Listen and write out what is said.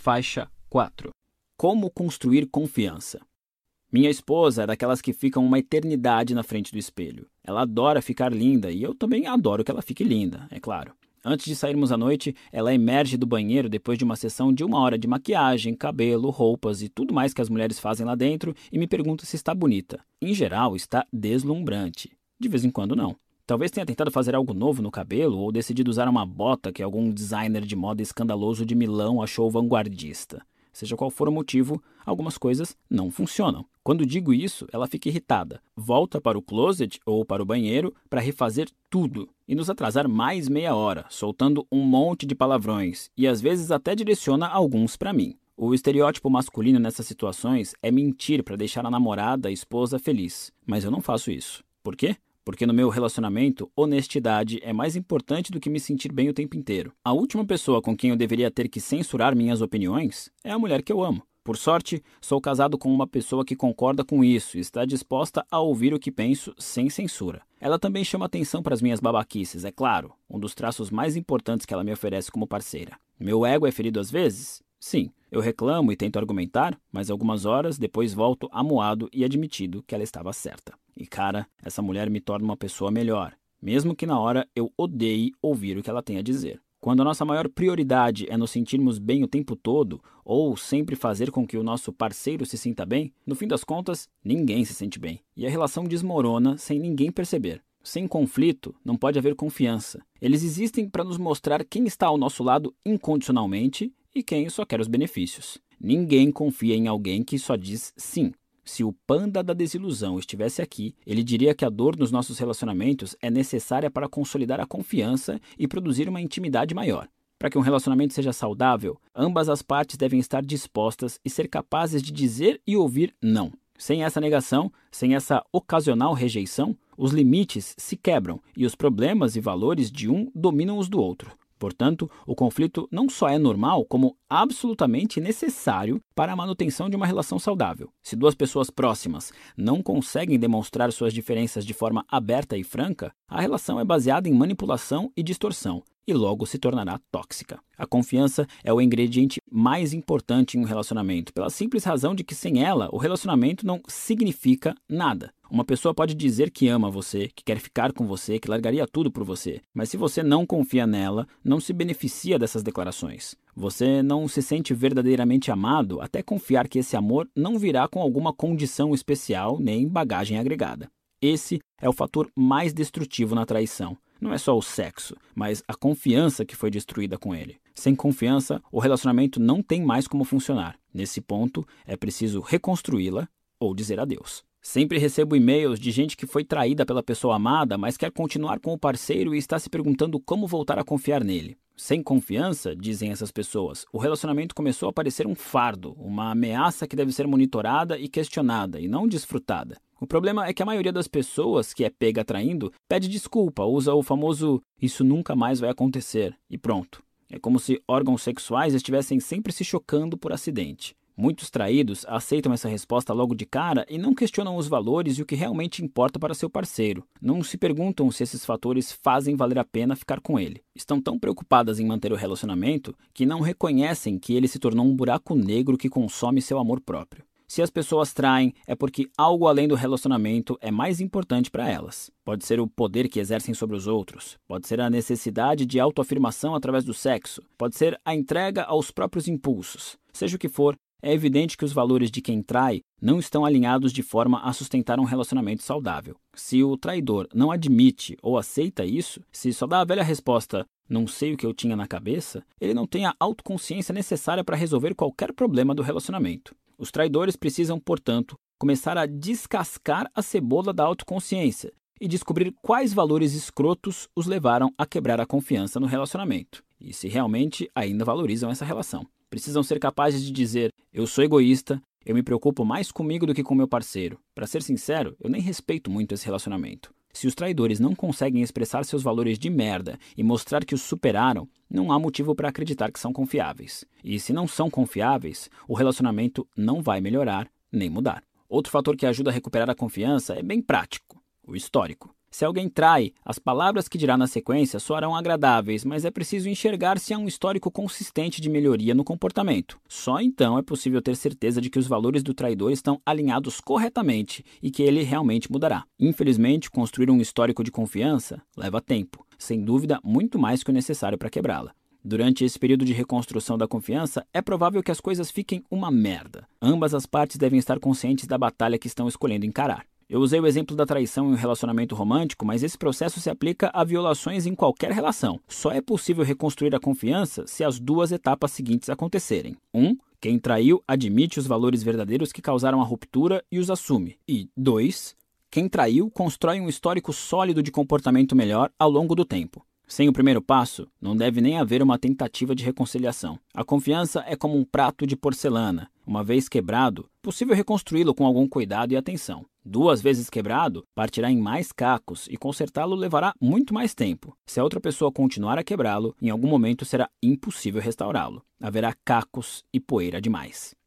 Faixa 4 Como construir confiança. Minha esposa é daquelas que ficam uma eternidade na frente do espelho. Ela adora ficar linda e eu também adoro que ela fique linda, é claro. Antes de sairmos à noite, ela emerge do banheiro depois de uma sessão de uma hora de maquiagem, cabelo, roupas e tudo mais que as mulheres fazem lá dentro e me pergunta se está bonita. Em geral, está deslumbrante. De vez em quando, não. Talvez tenha tentado fazer algo novo no cabelo ou decidido usar uma bota que algum designer de moda escandaloso de Milão achou vanguardista. Seja qual for o motivo, algumas coisas não funcionam. Quando digo isso, ela fica irritada, volta para o closet ou para o banheiro para refazer tudo e nos atrasar mais meia hora, soltando um monte de palavrões e às vezes até direciona alguns para mim. O estereótipo masculino nessas situações é mentir para deixar a namorada, a esposa feliz, mas eu não faço isso. Por quê? Porque no meu relacionamento, honestidade é mais importante do que me sentir bem o tempo inteiro. A última pessoa com quem eu deveria ter que censurar minhas opiniões é a mulher que eu amo. Por sorte, sou casado com uma pessoa que concorda com isso e está disposta a ouvir o que penso sem censura. Ela também chama atenção para as minhas babaquices, é claro, um dos traços mais importantes que ela me oferece como parceira. Meu ego é ferido às vezes? Sim, eu reclamo e tento argumentar, mas algumas horas depois volto amuado e admitido que ela estava certa. E cara, essa mulher me torna uma pessoa melhor, mesmo que na hora eu odeie ouvir o que ela tem a dizer. Quando a nossa maior prioridade é nos sentirmos bem o tempo todo, ou sempre fazer com que o nosso parceiro se sinta bem, no fim das contas, ninguém se sente bem. E a relação desmorona sem ninguém perceber. Sem conflito, não pode haver confiança. Eles existem para nos mostrar quem está ao nosso lado incondicionalmente e quem só quer os benefícios. Ninguém confia em alguém que só diz sim. Se o panda da desilusão estivesse aqui, ele diria que a dor nos nossos relacionamentos é necessária para consolidar a confiança e produzir uma intimidade maior. Para que um relacionamento seja saudável, ambas as partes devem estar dispostas e ser capazes de dizer e ouvir não. Sem essa negação, sem essa ocasional rejeição, os limites se quebram e os problemas e valores de um dominam os do outro. Portanto, o conflito não só é normal, como absolutamente necessário para a manutenção de uma relação saudável. Se duas pessoas próximas não conseguem demonstrar suas diferenças de forma aberta e franca, a relação é baseada em manipulação e distorção e logo se tornará tóxica. A confiança é o ingrediente mais importante em um relacionamento, pela simples razão de que sem ela, o relacionamento não significa nada. Uma pessoa pode dizer que ama você, que quer ficar com você, que largaria tudo por você, mas se você não confia nela, não se beneficia dessas declarações. Você não se sente verdadeiramente amado até confiar que esse amor não virá com alguma condição especial nem bagagem agregada. Esse é o fator mais destrutivo na traição. Não é só o sexo, mas a confiança que foi destruída com ele. Sem confiança, o relacionamento não tem mais como funcionar. Nesse ponto, é preciso reconstruí-la ou dizer adeus. Sempre recebo e-mails de gente que foi traída pela pessoa amada, mas quer continuar com o parceiro e está se perguntando como voltar a confiar nele. Sem confiança, dizem essas pessoas, o relacionamento começou a parecer um fardo, uma ameaça que deve ser monitorada e questionada, e não desfrutada. O problema é que a maioria das pessoas que é pega traindo pede desculpa, usa o famoso isso nunca mais vai acontecer, e pronto. É como se órgãos sexuais estivessem sempre se chocando por acidente. Muitos traídos aceitam essa resposta logo de cara e não questionam os valores e o que realmente importa para seu parceiro. Não se perguntam se esses fatores fazem valer a pena ficar com ele. Estão tão preocupadas em manter o relacionamento que não reconhecem que ele se tornou um buraco negro que consome seu amor próprio. Se as pessoas traem, é porque algo além do relacionamento é mais importante para elas. Pode ser o poder que exercem sobre os outros, pode ser a necessidade de autoafirmação através do sexo, pode ser a entrega aos próprios impulsos. Seja o que for, é evidente que os valores de quem trai não estão alinhados de forma a sustentar um relacionamento saudável. Se o traidor não admite ou aceita isso, se só dá a velha resposta não sei o que eu tinha na cabeça, ele não tem a autoconsciência necessária para resolver qualquer problema do relacionamento. Os traidores precisam, portanto, começar a descascar a cebola da autoconsciência e descobrir quais valores escrotos os levaram a quebrar a confiança no relacionamento e se realmente ainda valorizam essa relação precisam ser capazes de dizer: eu sou egoísta, eu me preocupo mais comigo do que com meu parceiro. Para ser sincero, eu nem respeito muito esse relacionamento. Se os traidores não conseguem expressar seus valores de merda e mostrar que os superaram, não há motivo para acreditar que são confiáveis. E se não são confiáveis, o relacionamento não vai melhorar nem mudar. Outro fator que ajuda a recuperar a confiança é bem prático: o histórico. Se alguém trai, as palavras que dirá na sequência soarão agradáveis, mas é preciso enxergar se há um histórico consistente de melhoria no comportamento. Só então é possível ter certeza de que os valores do traidor estão alinhados corretamente e que ele realmente mudará. Infelizmente, construir um histórico de confiança leva tempo, sem dúvida, muito mais que o necessário para quebrá-la. Durante esse período de reconstrução da confiança, é provável que as coisas fiquem uma merda. Ambas as partes devem estar conscientes da batalha que estão escolhendo encarar. Eu usei o exemplo da traição em um relacionamento romântico, mas esse processo se aplica a violações em qualquer relação. Só é possível reconstruir a confiança se as duas etapas seguintes acontecerem. 1. Um, quem traiu admite os valores verdadeiros que causaram a ruptura e os assume. E 2. Quem traiu constrói um histórico sólido de comportamento melhor ao longo do tempo. Sem o primeiro passo, não deve nem haver uma tentativa de reconciliação. A confiança é como um prato de porcelana. Uma vez quebrado, possível reconstruí-lo com algum cuidado e atenção. Duas vezes quebrado, partirá em mais cacos e consertá-lo levará muito mais tempo. Se a outra pessoa continuar a quebrá-lo, em algum momento será impossível restaurá-lo. Haverá cacos e poeira demais.